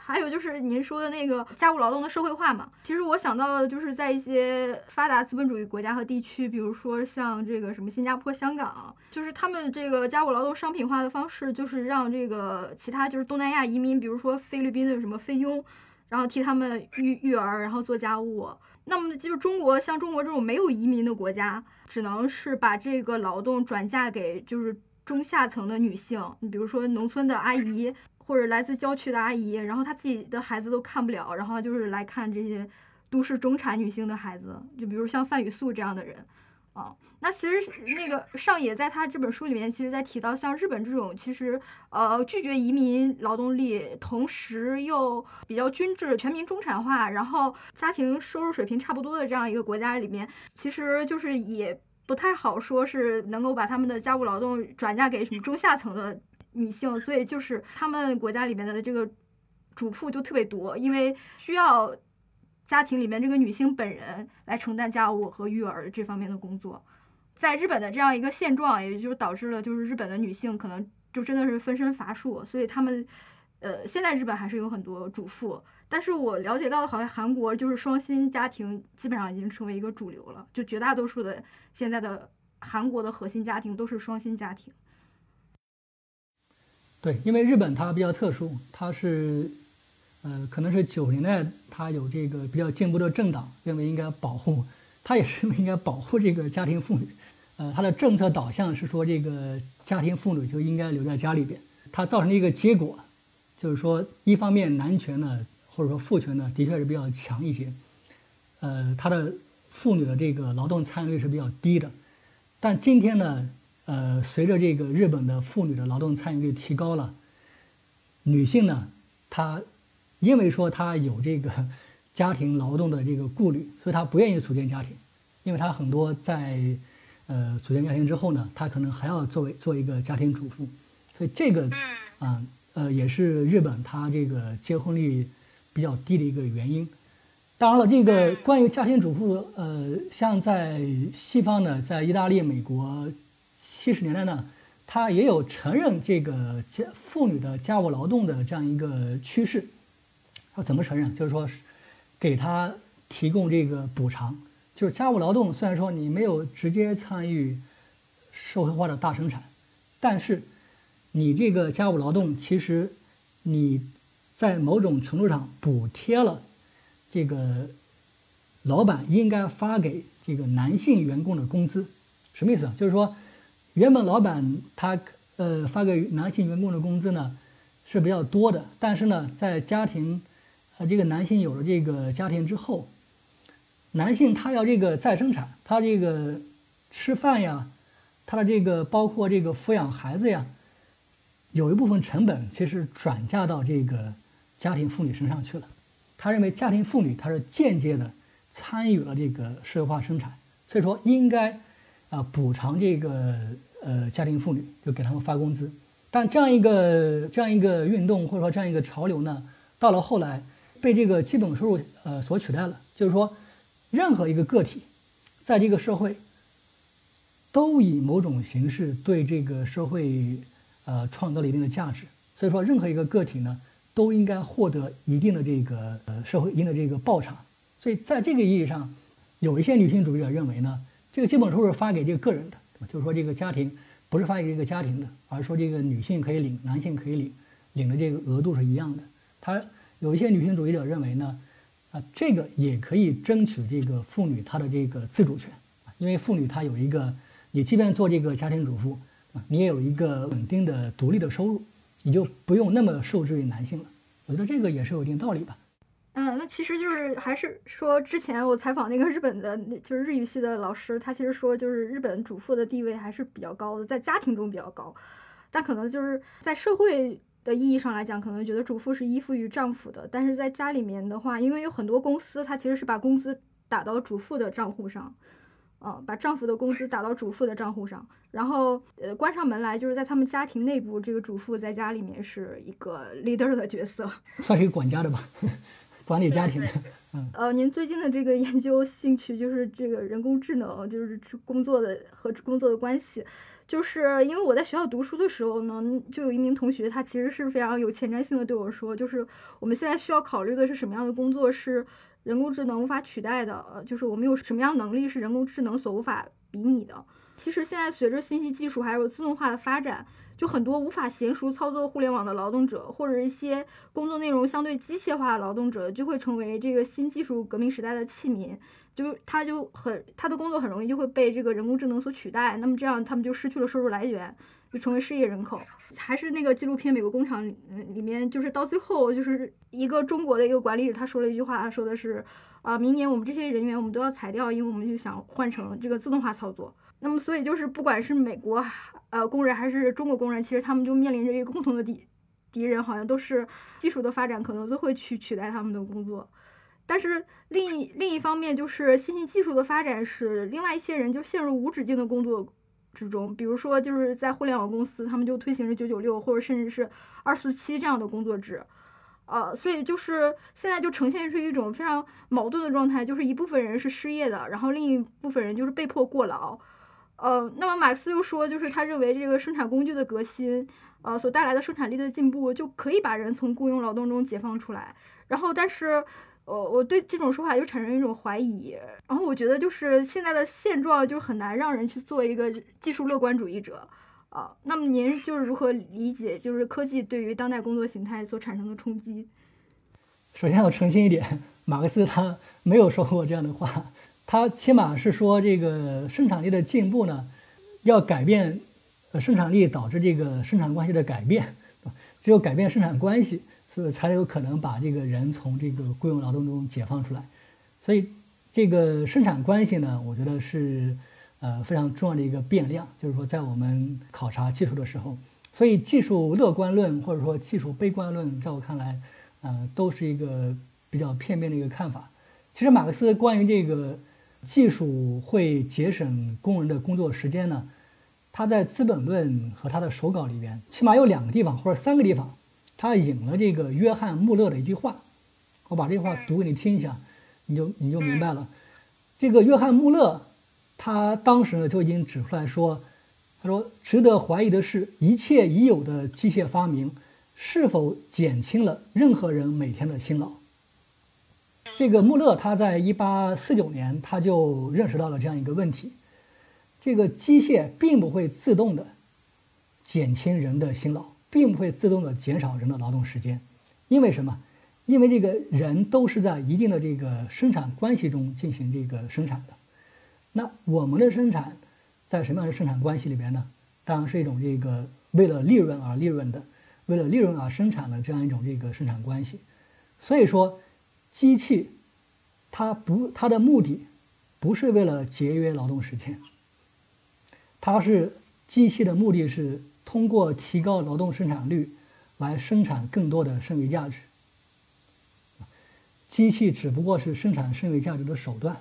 还有就是您说的那个家务劳动的社会化嘛，其实我想到的就是在一些发达资本主义国家和地区，比如说像这个什么新加坡、香港，就是他们这个家务劳动商品化的方式，就是让这个其他就是东南亚移民，比如说菲律宾的什么菲佣，然后替他们育育儿，然后做家务。那么就是中国像中国这种没有移民的国家，只能是把这个劳动转嫁给就是中下层的女性，你比如说农村的阿姨。或者来自郊区的阿姨，然后她自己的孩子都看不了，然后就是来看这些都市中产女性的孩子，就比如像范雨素这样的人，那其实那个上野在他这本书里面，其实在提到像日本这种其实呃拒绝移民劳动力，同时又比较均质、全民中产化，然后家庭收入水平差不多的这样一个国家里面，其实就是也不太好说是能够把他们的家务劳动转嫁给什么中下层的。女性，所以就是他们国家里面的这个主妇就特别多，因为需要家庭里面这个女性本人来承担家务和育儿这方面的工作。在日本的这样一个现状，也就导致了就是日本的女性可能就真的是分身乏术，所以他们呃现在日本还是有很多主妇，但是我了解到的好像韩国就是双薪家庭基本上已经成为一个主流了，就绝大多数的现在的韩国的核心家庭都是双薪家庭。对，因为日本它比较特殊，它是，呃，可能是九十年代他有这个比较进步的政党认为应该保护，他也是应该保护这个家庭妇女，呃，他的政策导向是说这个家庭妇女就应该留在家里边，它造成的一个结果，就是说一方面男权呢或者说父权呢的确是比较强一些，呃，他的妇女的这个劳动参与率是比较低的，但今天呢。呃，随着这个日本的妇女的劳动参与率提高了，女性呢，她因为说他有这个 家庭劳动的这个顾虑，所以他不愿意组建家庭，因为他很多在呃组建家庭之后呢，他可能还要作为做一个家庭主妇，所以这个啊呃也是日本他这个结婚率比较低的一个原因。当然了，这个关于家庭主妇，呃，像在西方呢，在意大利、美国。七十年代呢，他也有承认这个家妇女的家务劳动的这样一个趋势。他怎么承认？就是说，给他提供这个补偿。就是家务劳动虽然说你没有直接参与社会化的大生产，但是你这个家务劳动其实你在某种程度上补贴了这个老板应该发给这个男性员工的工资。什么意思？就是说。原本老板他呃发给男性员工的工资呢是比较多的，但是呢，在家庭，呃这个男性有了这个家庭之后，男性他要这个再生产，他这个吃饭呀，他的这个包括这个抚养孩子呀，有一部分成本其实转嫁到这个家庭妇女身上去了。他认为家庭妇女她是间接的参与了这个社会化生产，所以说应该啊补偿这个。呃，家庭妇女就给他们发工资，但这样一个这样一个运动或者说这样一个潮流呢，到了后来被这个基本收入呃所取代了。就是说，任何一个个体在这个社会都以某种形式对这个社会呃创造了一定的价值，所以说任何一个个体呢都应该获得一定的这个呃社会一定的这个报偿。所以在这个意义上，有一些女性主义者认为呢，这个基本收入发给这个个人的。就是说，这个家庭不是发给这个家庭的，而是说这个女性可以领，男性可以领，领的这个额度是一样的。他有一些女性主义者认为呢，啊，这个也可以争取这个妇女她的这个自主权，因为妇女她有一个你即便做这个家庭主妇啊，你也有一个稳定的独立的收入，你就不用那么受制于男性了。我觉得这个也是有一定道理吧。嗯，那其实就是还是说，之前我采访那个日本的，就是日语系的老师，他其实说，就是日本主妇的地位还是比较高的，在家庭中比较高，但可能就是在社会的意义上来讲，可能觉得主妇是依附于丈夫的，但是在家里面的话，因为有很多公司，它其实是把工资打到主妇的账户上，呃，把丈夫的工资打到主妇的账户上，然后呃关上门来，就是在他们家庭内部，这个主妇在家里面是一个 leader 的角色，算是一个管家的吧。管理家庭的，嗯，呃，您最近的这个研究兴趣就是这个人工智能，就是工作的和工作的关系，就是因为我在学校读书的时候呢，就有一名同学，他其实是非常有前瞻性的对我说，就是我们现在需要考虑的是什么样的工作是人工智能无法取代的，呃，就是我们有什么样能力是人工智能所无法比拟的。其实现在随着信息技术还有自动化的发展。就很多无法娴熟操作互联网的劳动者，或者一些工作内容相对机械化的劳动者，就会成为这个新技术革命时代的器皿。就他就很他的工作很容易就会被这个人工智能所取代。那么这样他们就失去了收入来源，就成为失业人口。还是那个纪录片《美国工厂》里面，就是到最后就是一个中国的一个管理者，他说了一句话，他说的是啊，明年我们这些人员我们都要裁掉，因为我们就想换成这个自动化操作。那么，所以就是不管是美国呃工人还是中国工人，其实他们就面临着一个共同的敌敌人，好像都是技术的发展可能都会去取代他们的工作。但是另一另一方面，就是信息技术的发展使另外一些人就陷入无止境的工作之中。比如说，就是在互联网公司，他们就推行着九九六或者甚至是二四七这样的工作制。呃，所以就是现在就呈现出一种非常矛盾的状态，就是一部分人是失业的，然后另一部分人就是被迫过劳。呃，那么马克思又说，就是他认为这个生产工具的革新，呃，所带来的生产力的进步，就可以把人从雇佣劳动中解放出来。然后，但是，我，我对这种说法又产生一种怀疑。然后，我觉得就是现在的现状就很难让人去做一个技术乐观主义者。啊，那么您就是如何理解就是科技对于当代工作形态所产生的冲击？首先要澄清一点，马克思他没有说过这样的话。他起码是说，这个生产力的进步呢，要改变，生产力导致这个生产关系的改变，只有改变生产关系，所以才有可能把这个人从这个雇佣劳动中解放出来。所以，这个生产关系呢，我觉得是，呃，非常重要的一个变量。就是说，在我们考察技术的时候，所以技术乐观论或者说技术悲观论，在我看来，呃，都是一个比较片面的一个看法。其实，马克思关于这个。技术会节省工人的工作时间呢？他在《资本论》和他的手稿里边，起码有两个地方或者三个地方，他引了这个约翰·穆勒的一句话。我把这句话读给你听一下，你就你就明白了。这个约翰·穆勒，他当时呢就已经指出来说，他说值得怀疑的是，一切已有的机械发明是否减轻了任何人每天的辛劳。这个穆勒他在一八四九年他就认识到了这样一个问题：这个机械并不会自动的减轻人的辛劳，并不会自动的减少人的劳动时间。因为什么？因为这个人都是在一定的这个生产关系中进行这个生产的。那我们的生产在什么样的生产关系里边呢？当然是一种这个为了利润而利润的，为了利润而生产的这样一种这个生产关系。所以说。机器，它不，它的目的不是为了节约劳动时间，它是机器的目的是通过提高劳动生产率来生产更多的剩余价值。机器只不过是生产剩余价值的手段，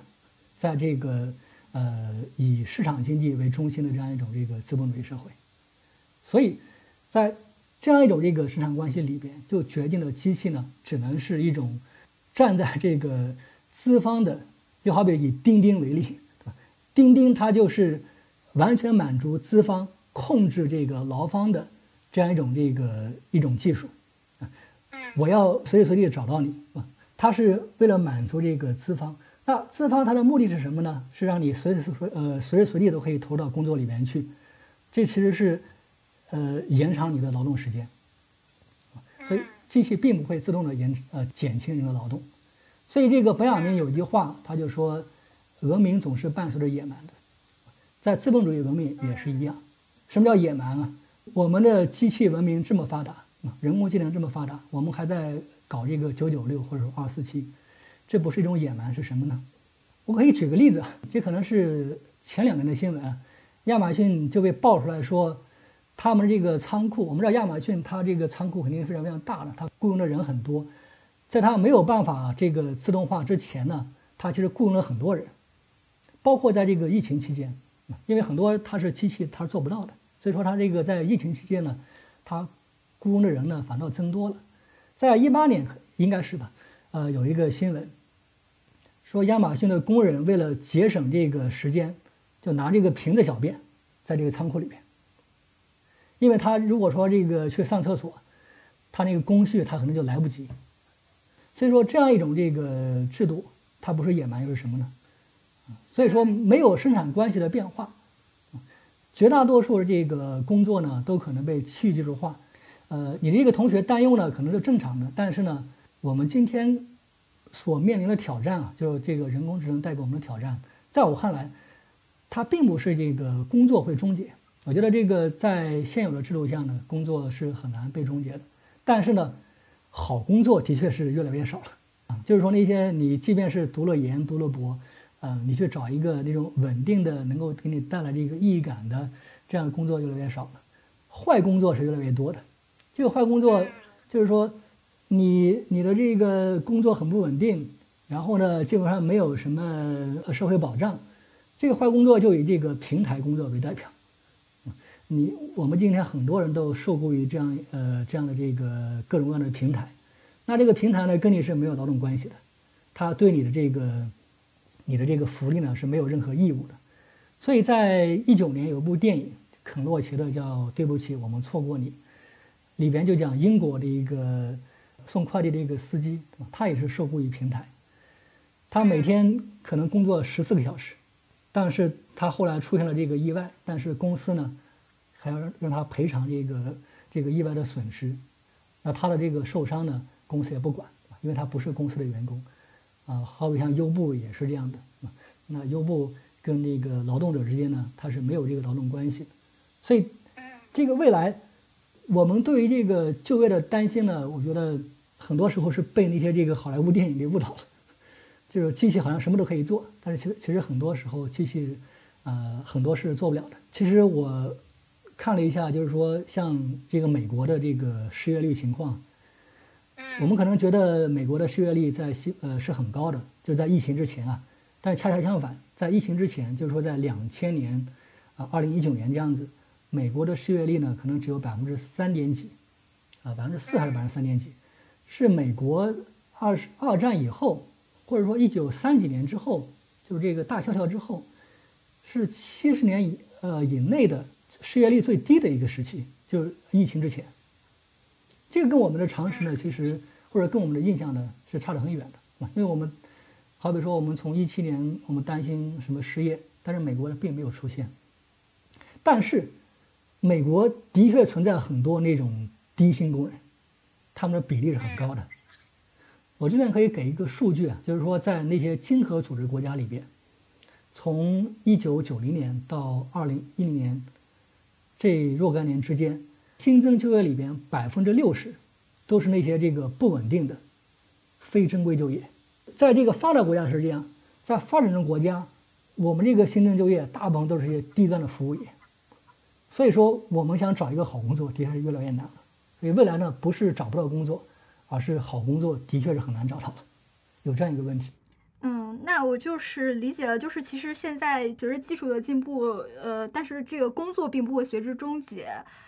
在这个呃以市场经济为中心的这样一种这个资本主义社会，所以在这样一种这个生产关系里边，就决定了机器呢只能是一种。站在这个资方的，就好比以钉钉为例，钉钉它就是完全满足资方控制这个劳方的这样一种这个一种技术。我要随时随地找到你啊，它是为了满足这个资方。那资方它的目的是什么呢？是让你随时随呃随时随地都可以投到工作里面去。这其实是呃延长你的劳动时间。所以。机器并不会自动的延呃减轻人的劳动，所以这个本雅明有一句话，他就说，文明总是伴随着野蛮的，在资本主义文明也是一样。什么叫野蛮啊？我们的机器文明这么发达，人工智能这么发达，我们还在搞这个九九六或者说二四七，这不是一种野蛮是什么呢？我可以举个例子，这可能是前两年的新闻，亚马逊就被爆出来说，他们这个仓库，我们知道亚马逊它这个仓库肯定非常非常大的，它雇佣的人很多，在它没有办法这个自动化之前呢，它其实雇佣了很多人，包括在这个疫情期间，因为很多它是机器，它是做不到的。所以说，他这个在疫情期间呢，他雇佣的人呢反倒增多了。在一八年应该是吧，呃，有一个新闻说，亚马逊的工人为了节省这个时间，就拿这个瓶子小便在这个仓库里面，因为他如果说这个去上厕所，他那个工序他可能就来不及。所以说，这样一种这个制度，它不是野蛮又是什么呢？所以说，没有生产关系的变化。绝大多数的这个工作呢，都可能被去技术化。呃，你这个同学担忧呢，可能是正常的。但是呢，我们今天所面临的挑战啊，就是这个人工智能带给我们的挑战，在我看来，它并不是这个工作会终结。我觉得这个在现有的制度下呢，工作是很难被终结的。但是呢，好工作的确是越来越少了啊。就是说，那些你即便是读了研、读了博。嗯，你去找一个那种稳定的、能够给你带来这个意义感的这样的工作越来越少了，坏工作是越来越多的。这个坏工作就是说，你你的这个工作很不稳定，然后呢，基本上没有什么社会保障。这个坏工作就以这个平台工作为代表。你我们今天很多人都受雇于这样呃这样的这个各种各样的平台，那这个平台呢跟你是没有劳动关系的，它对你的这个。你的这个福利呢是没有任何义务的，所以在一九年有部电影，肯洛奇的叫《对不起，我们错过你》，里边就讲英国的一个送快递的一个司机，他也是受雇于平台，他每天可能工作十四个小时，但是他后来出现了这个意外，但是公司呢还要让让他赔偿这个这个意外的损失，那他的这个受伤呢，公司也不管，因为他不是公司的员工。啊，好比像优步也是这样的啊。那优步跟这个劳动者之间呢，它是没有这个劳动关系的。所以，这个未来，我们对于这个就业的担心呢，我觉得很多时候是被那些这个好莱坞电影给误导了。就是机器好像什么都可以做，但是其实其实很多时候机器，呃，很多是做不了的。其实我看了一下，就是说像这个美国的这个失业率情况。我们可能觉得美国的失业率在西呃是很高的，就在疫情之前啊，但恰恰相反，在疫情之前，就是说在两千年，啊，二零一九年这样子，美国的失业率呢可能只有百分之三点几，啊，百分之四还是百分之三点几，是美国二十二战以后，或者说一九三几年之后，就是这个大萧条之后，是七十年以呃以内的失业率最低的一个时期，就是疫情之前。这个跟我们的常识呢，其实或者跟我们的印象呢是差得很远的。因为我们好比说，我们从一七年我们担心什么失业，但是美国呢并没有出现。但是美国的确存在很多那种低薪工人，他们的比例是很高的。我这边可以给一个数据啊，就是说在那些经合组织国家里边，从一九九零年到二零一零年这若干年之间。新增就业里边百分之六十，都是那些这个不稳定的、非正规就业。在这个发达国家是这样，在发展中国家，我们这个新增就业大部分都是些低端的服务业。所以说，我们想找一个好工作，的确是越来越难了。所以未来呢，不是找不到工作，而是好工作的确是很难找到了，有这样一个问题。嗯，那我就是理解了，就是其实现在只是技术的进步，呃，但是这个工作并不会随之终结，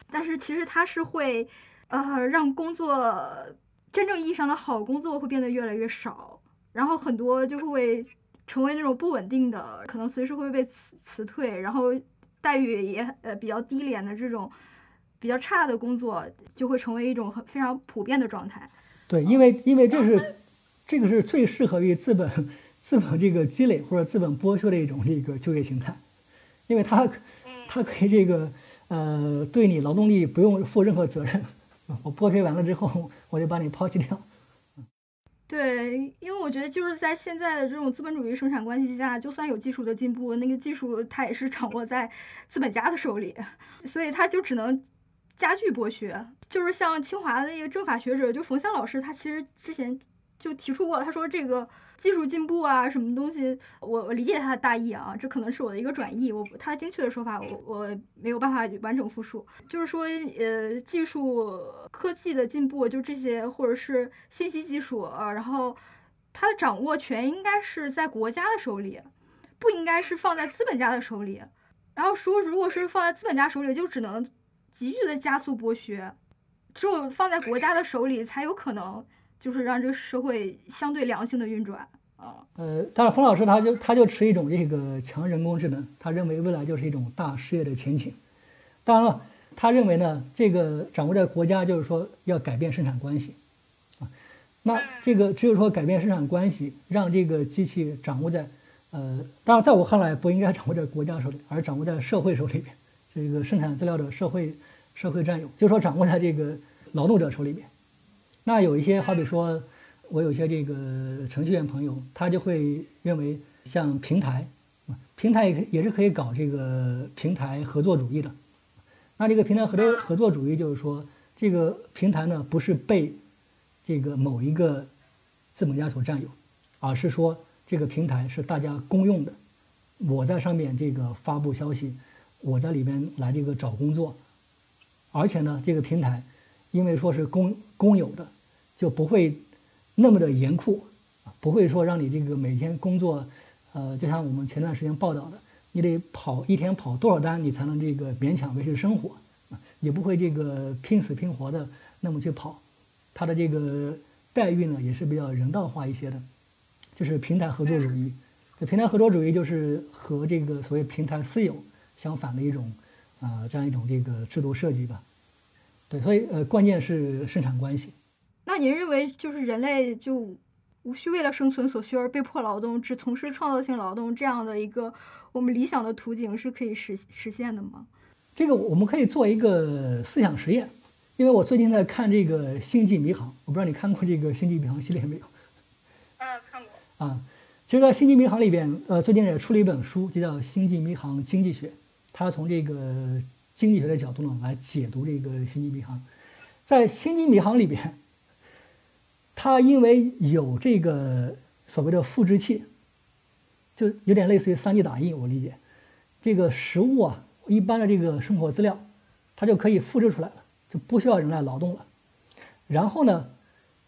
但是其实它是会，呃，让工作真正意义上的好工作会变得越来越少，然后很多就会成为那种不稳定的，可能随时会被辞辞退，然后待遇也呃比较低廉的这种比较差的工作就会成为一种很非常普遍的状态。对，因为因为这是这个是最适合于资本。资本这个积累或者资本剥削的一种这个就业形态，因为它，它可以这个呃对你劳动力不用负任何责任，我剥削完了之后我就把你抛弃掉。对，因为我觉得就是在现在的这种资本主义生产关系下，就算有技术的进步，那个技术它也是掌握在资本家的手里，所以它就只能加剧剥削。就是像清华的一个政法学者，就冯香老师，他其实之前就提出过，他说这个。技术进步啊，什么东西？我我理解他的大意啊，这可能是我的一个转译。我他精确的说法，我我没有办法完整复述。就是说，呃，技术科技的进步，就这些，或者是信息技术，呃，然后它的掌握权应该是在国家的手里，不应该是放在资本家的手里。然后说，如果是放在资本家手里，就只能急剧的加速剥削，只有放在国家的手里，才有可能。就是让这个社会相对良性的运转啊。呃，但是冯老师他就他就持一种这个强人工智能，他认为未来就是一种大事业的前景。当然了，他认为呢，这个掌握在国家就是说要改变生产关系啊。那这个只有说改变生产关系，让这个机器掌握在呃，当然在我看来不应该掌握在国家手里，而掌握在社会手里边。这个生产资料的社会社会占有，就是说掌握在这个劳动者手里边。那有一些，好比说，我有一些这个程序员朋友，他就会认为，像平台，平台也也是可以搞这个平台合作主义的。那这个平台合作合作主义就是说，这个平台呢不是被这个某一个资本家所占有，而是说这个平台是大家公用的。我在上面这个发布消息，我在里边来这个找工作，而且呢，这个平台。因为说是公公有的，就不会那么的严酷啊，不会说让你这个每天工作，呃，就像我们前段时间报道的，你得跑一天跑多少单，你才能这个勉强维持生活啊，也不会这个拼死拼活的那么去跑，它的这个待遇呢也是比较人道化一些的，就是平台合作主义，这平台合作主义就是和这个所谓平台私有相反的一种啊这样一种这个制度设计吧。对，所以呃，关键是生产关系。那您认为，就是人类就无需为了生存所需而被迫劳动，只从事创造性劳动这样的一个我们理想的图景是可以实实现的吗？这个我们可以做一个思想实验，因为我最近在看这个《星际迷航》，我不知道你看过这个《星际迷航》系列没有？啊，看过。啊，其实，在《星际迷航》里边，呃，最近也出了一本书，就叫《星际迷航经济学》，它从这个。经济学的角度呢，来解读这个星际迷航。在星际迷航里边，它因为有这个所谓的复制器，就有点类似于 3D 打印。我理解，这个实物啊，一般的这个生活资料，它就可以复制出来了，就不需要人来劳动了。然后呢，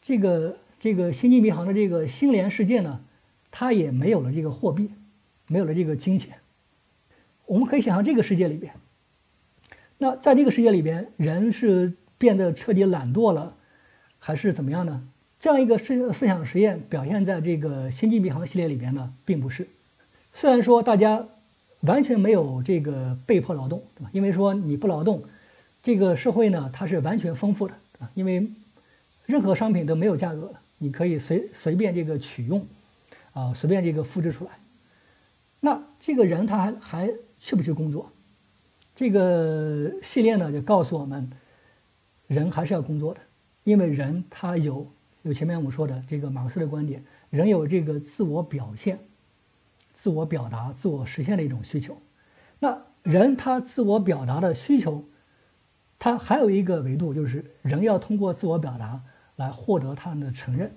这个这个星际迷航的这个星联世界呢，它也没有了这个货币，没有了这个金钱。我们可以想象这个世界里边。那在这个世界里边，人是变得彻底懒惰了，还是怎么样呢？这样一个思思想实验表现在这个《星际迷航》系列里边呢，并不是。虽然说大家完全没有这个被迫劳动，对吧？因为说你不劳动，这个社会呢它是完全丰富的啊，因为任何商品都没有价格的，你可以随随便这个取用，啊，随便这个复制出来。那这个人他还还去不去工作？这个系列呢，就告诉我们，人还是要工作的，因为人他有有前面我们说的这个马克思的观点，人有这个自我表现、自我表达、自我实现的一种需求。那人他自我表达的需求，他还有一个维度，就是人要通过自我表达来获得他人的承认。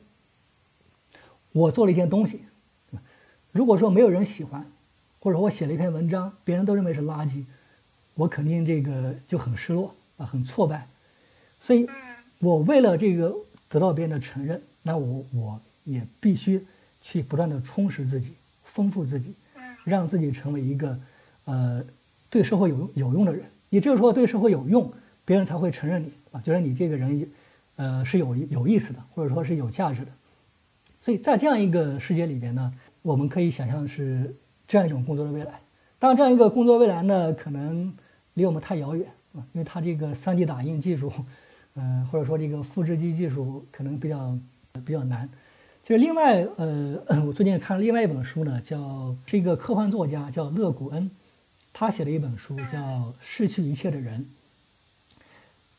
我做了一件东西，如果说没有人喜欢，或者我写了一篇文章，别人都认为是垃圾。我肯定这个就很失落啊，很挫败，所以，我为了这个得到别人的承认，那我我也必须去不断的充实自己，丰富自己，让自己成为一个呃对社会有用有用的人。你只有说对社会有用，别人才会承认你啊，觉得你这个人呃是有有意思的，或者说是有价值的。所以在这样一个世界里边呢，我们可以想象是这样一种工作的未来。当然，这样一个工作未来呢，可能。离我们太遥远啊，因为它这个 3D 打印技术，嗯，或者说这个复制机技术可能比较比较难。就是另外，呃，我最近看了另外一本书呢，叫是一个科幻作家叫勒古恩，他写的一本书叫《失去一切的人》。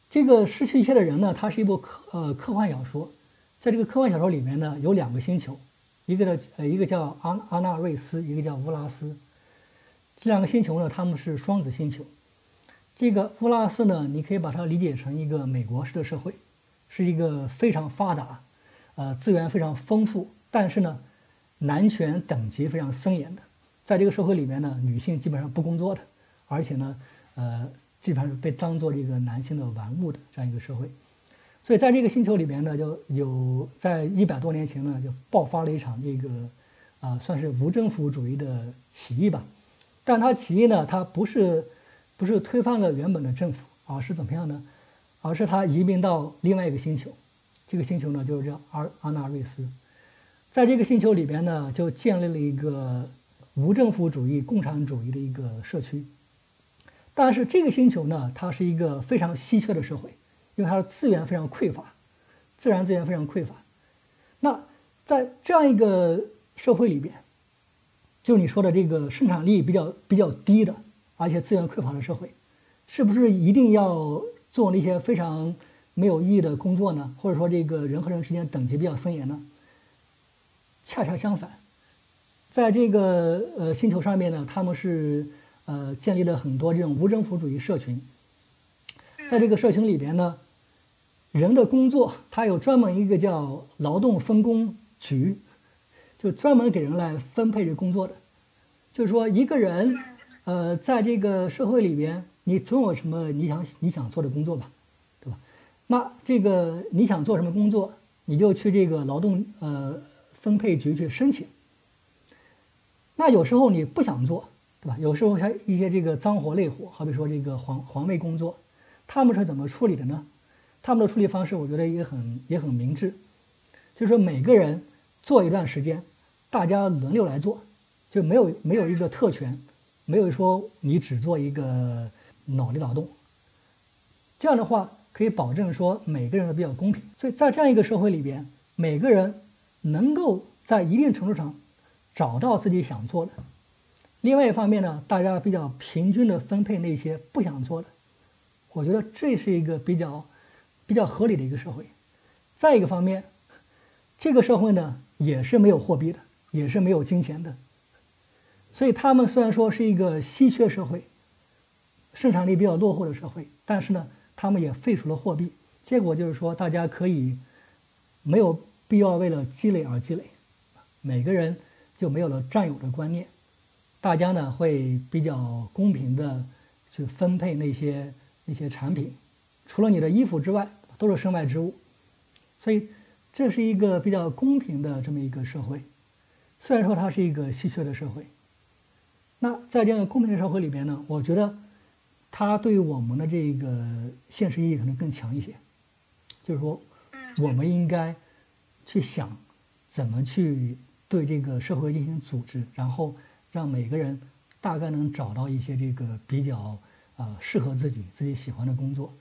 这个《失去一切的人》呢，它是一部科呃科幻小说，在这个科幻小说里面呢，有两个星球，一个呢呃一个叫阿阿纳瑞斯，一个叫乌拉斯。这两个星球呢，他们是双子星球。这个乌拉斯呢，你可以把它理解成一个美国式的社会，是一个非常发达，呃，资源非常丰富，但是呢，男权等级非常森严的。在这个社会里面呢，女性基本上不工作的，而且呢，呃，基本上是被当做这个男性的玩物的这样一个社会。所以在这个星球里面呢，就有在一百多年前呢，就爆发了一场这个，啊，算是无政府主义的起义吧。但它起义呢，它不是。不是推翻了原本的政府，而是怎么样呢？而是他移民到另外一个星球，这个星球呢就是叫阿阿纳瑞斯，在这个星球里边呢，就建立了一个无政府主义共产主义的一个社区。但是这个星球呢，它是一个非常稀缺的社会，因为它的资源非常匮乏，自然资源非常匮乏。那在这样一个社会里边，就你说的这个生产力比较比较低的。而且资源匮乏的社会，是不是一定要做那些非常没有意义的工作呢？或者说，这个人和人之间等级比较森严呢？恰恰相反，在这个呃星球上面呢，他们是呃建立了很多这种无政府主义社群。在这个社群里边呢，人的工作它有专门一个叫劳动分工局，就专门给人来分配这工作的。就是说，一个人。呃，在这个社会里边，你总有什么你想你想做的工作吧，对吧？那这个你想做什么工作，你就去这个劳动呃分配局去申请。那有时候你不想做，对吧？有时候像一些这个脏活累活，好比说这个环环卫工作，他们是怎么处理的呢？他们的处理方式，我觉得也很也很明智，就是说每个人做一段时间，大家轮流来做，就没有没有一个特权。没有说你只做一个脑力劳动，这样的话可以保证说每个人都比较公平。所以在这样一个社会里边，每个人能够在一定程度上找到自己想做的。另外一方面呢，大家比较平均的分配那些不想做的。我觉得这是一个比较比较合理的一个社会。再一个方面，这个社会呢也是没有货币的，也是没有金钱的。所以他们虽然说是一个稀缺社会，生产力比较落后的社会，但是呢，他们也废除了货币。结果就是说，大家可以没有必要为了积累而积累，每个人就没有了占有的观念。大家呢会比较公平的去分配那些那些产品，除了你的衣服之外，都是身外之物。所以这是一个比较公平的这么一个社会。虽然说它是一个稀缺的社会。那在这样公平的社会里边呢，我觉得它对于我们的这个现实意义可能更强一些。就是说，我们应该去想怎么去对这个社会进行组织，然后让每个人大概能找到一些这个比较啊适合自己、自己喜欢的工作。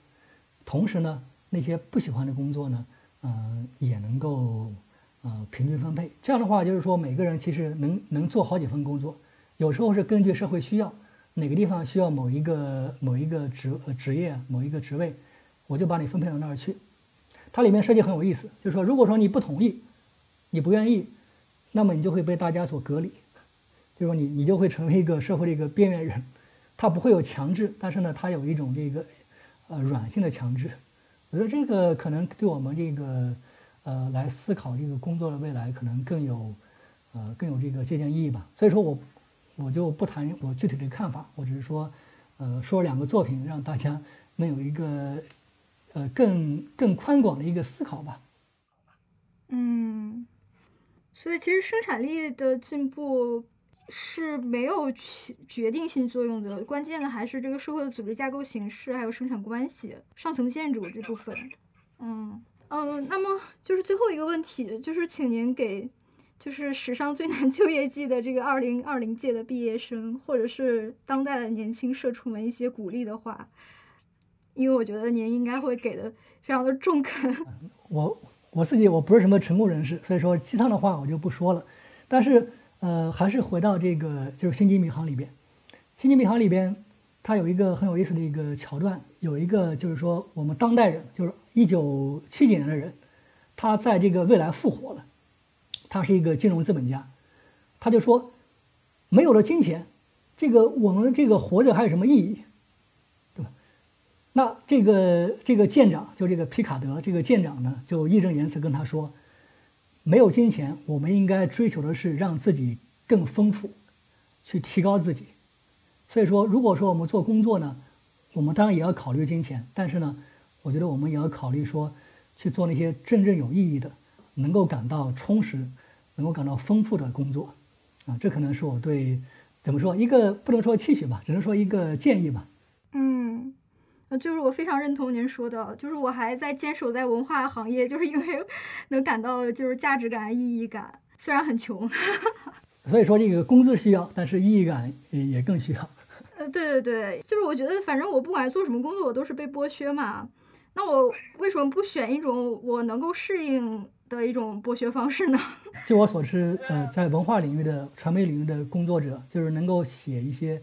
同时呢，那些不喜欢的工作呢，嗯，也能够呃平均分配。这样的话，就是说每个人其实能能做好几份工作。有时候是根据社会需要，哪个地方需要某一个某一个职职业某一个职位，我就把你分配到那儿去。它里面设计很有意思，就是说，如果说你不同意，你不愿意，那么你就会被大家所隔离，就是说你你就会成为一个社会的一个边缘人。它不会有强制，但是呢，它有一种这个呃软性的强制。我觉得这个可能对我们这个呃来思考这个工作的未来可能更有呃更有这个借鉴意义吧。所以说我。我就不谈我具体的看法，我只是说，呃，说两个作品，让大家能有一个，呃，更更宽广的一个思考吧。嗯，所以其实生产力的进步是没有决决定性作用的，关键的还是这个社会的组织架构形式，还有生产关系、上层建筑这部分。嗯嗯，那么就是最后一个问题，就是请您给。就是史上最难就业季的这个二零二零届的毕业生，或者是当代的年轻社畜们一些鼓励的话，因为我觉得您应该会给的非常的中肯。我我自己我不是什么成功人士，所以说鸡汤的话我就不说了。但是呃，还是回到这个就是《星际迷航》里边，《星际迷航》里边它有一个很有意思的一个桥段，有一个就是说我们当代人，就是一九七几年的人，他在这个未来复活了，他是一个金融资本家，他就说，没有了金钱，这个我们这个活着还有什么意义，对吧？那这个这个舰长就这个皮卡德这个舰长呢，就义正言辞跟他说，没有金钱，我们应该追求的是让自己更丰富，去提高自己。所以说，如果说我们做工作呢，我们当然也要考虑金钱，但是呢，我觉得我们也要考虑说。去做那些真正有意义的、能够感到充实、能够感到丰富的工作，啊，这可能是我对怎么说一个不能说期许吧，只能说一个建议吧。嗯，就是我非常认同您说的，就是我还在坚守在文化行业，就是因为 能感到就是价值感、意义感，虽然很穷。所以说这个工资需要，但是意义感也更需要。呃，对对对，就是我觉得反正我不管做什么工作，我都是被剥削嘛。那我为什么不选一种我能够适应的一种剥削方式呢？据我所知，呃，在文化领域的、传媒领域的工作者，就是能够写一些，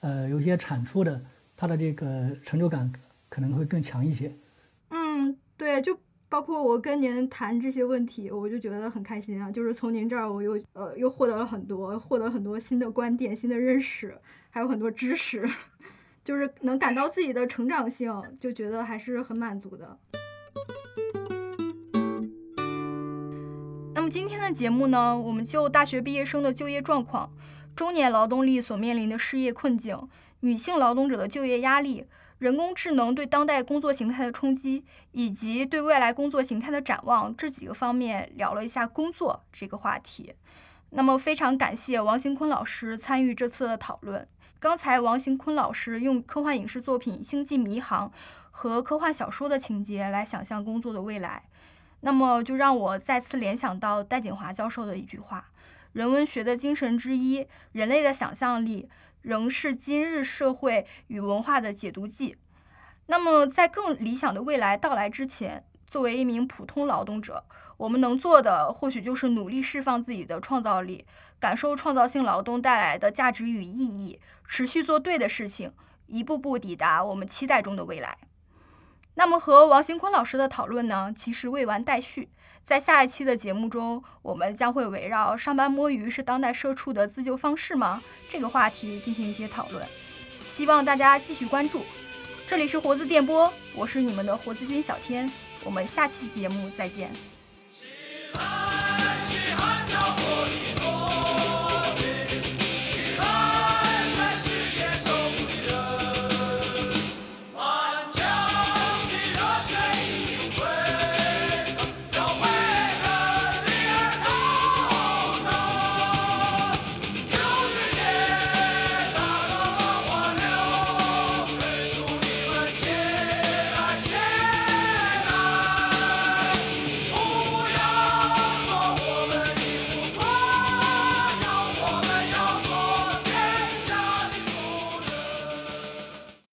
呃，有一些产出的，他的这个成就感可能会更强一些。嗯，对，就包括我跟您谈这些问题，我就觉得很开心啊。就是从您这儿，我又呃又获得了很多，获得很多新的观点、新的认识，还有很多知识。就是能感到自己的成长性，就觉得还是很满足的。那么今天的节目呢，我们就大学毕业生的就业状况、中年劳动力所面临的失业困境、女性劳动者的就业压力、人工智能对当代工作形态的冲击，以及对未来工作形态的展望这几个方面聊了一下工作这个话题。那么非常感谢王兴坤老师参与这次的讨论。刚才王行坤老师用科幻影视作品《星际迷航》和科幻小说的情节来想象工作的未来，那么就让我再次联想到戴锦华教授的一句话：“人文学的精神之一，人类的想象力仍是今日社会与文化的解读剂。”那么，在更理想的未来到来之前，作为一名普通劳动者，我们能做的或许就是努力释放自己的创造力。感受创造性劳动带来的价值与意义，持续做对的事情，一步步抵达我们期待中的未来。那么和王行坤老师的讨论呢，其实未完待续。在下一期的节目中，我们将会围绕“上班摸鱼是当代社畜的自救方式吗”这个话题进行一些讨论。希望大家继续关注。这里是活字电波，我是你们的活字君小天，我们下期节目再见。